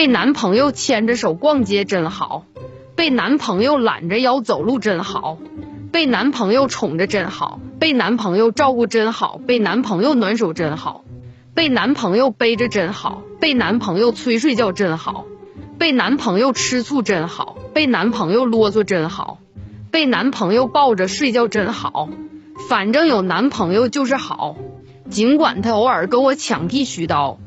被男朋友牵着手逛街真好，被男朋友揽着腰走路真好，被男朋友宠着真好，被男朋友照顾真好，被男朋友暖手真好，被男朋友背着真好，被男朋友催睡觉真好，被男朋友吃醋真好，被男朋友啰嗦真好，被男朋友抱着睡觉真好，反正有男朋友就是好，尽管他偶尔跟我抢剃须刀。